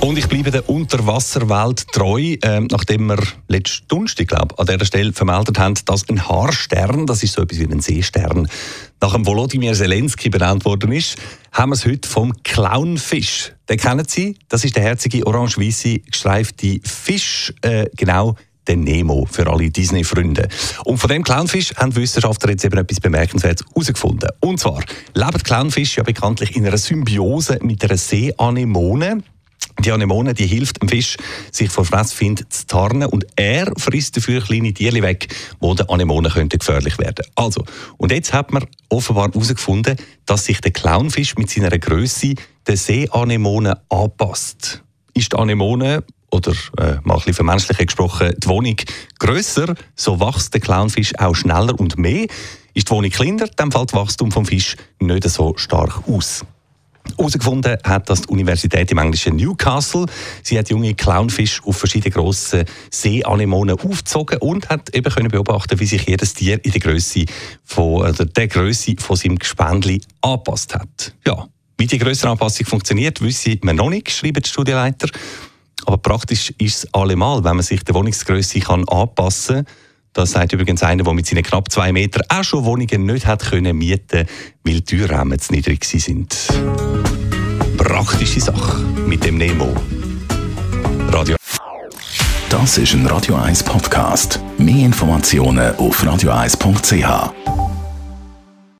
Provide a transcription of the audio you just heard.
und ich bleibe der Unterwasserwelt treu, äh, nachdem wir letzten Donnerstag, glaube an dieser Stelle vermeldet haben, dass ein Haarstern, das ist so etwas wie ein Seestern, nach dem Volodymyr Zelensky benannt worden ist, haben wir es heute vom Clownfisch. Den kennen Sie? Das ist der herzige orange-weiße gestreifte Fisch, äh, genau der Nemo für alle Disney-Freunde. Und von dem Clownfisch haben Wissenschaftler jetzt eben etwas Bemerkenswertes herausgefunden. Und zwar leben Clownfische ja bekanntlich in einer Symbiose mit einer Seeanemone. Die Anemone die hilft dem Fisch, sich vor Fressfind zu tarnen und er frisst dafür kleine Tiere weg, wo der Anemone könnte gefährlich werden. Also, und jetzt hat man offenbar herausgefunden, dass sich der Clownfisch mit seiner Größe der Seeanemone anpasst. Ist die Anemone oder äh, mal ein bisschen vermenschlicher gesprochen, die Wohnung grösser, so wächst der Clownfisch auch schneller und mehr. Ist die Wohnung kleiner, dann fällt das Wachstum vom Fisch nicht so stark aus. Herausgefunden hat das die Universität im englischen Newcastle. Sie hat junge Clownfisch auf verschiedene grosse Seeanemonen aufgezogen und hat eben können beobachten, wie sich jedes Tier in der Größe von, oder der Größe von seinem Gespendli angepasst hat. Ja, wie die Grösseranpassung funktioniert, wissen wir noch nicht, schreiben die Studienleiter. Aber praktisch ist es allemal, wenn man sich der Wohnungsgröße anpassen kann, das sagt übrigens einer, der mit seinen knapp zwei Metern auch schon Wohnungen nicht hat können mieten, weil die Türrahmen zu niedrig sind. Praktische Sache mit dem Nemo. Radio. Das ist ein Radio 1 Podcast. Mehr Informationen auf radio1.ch.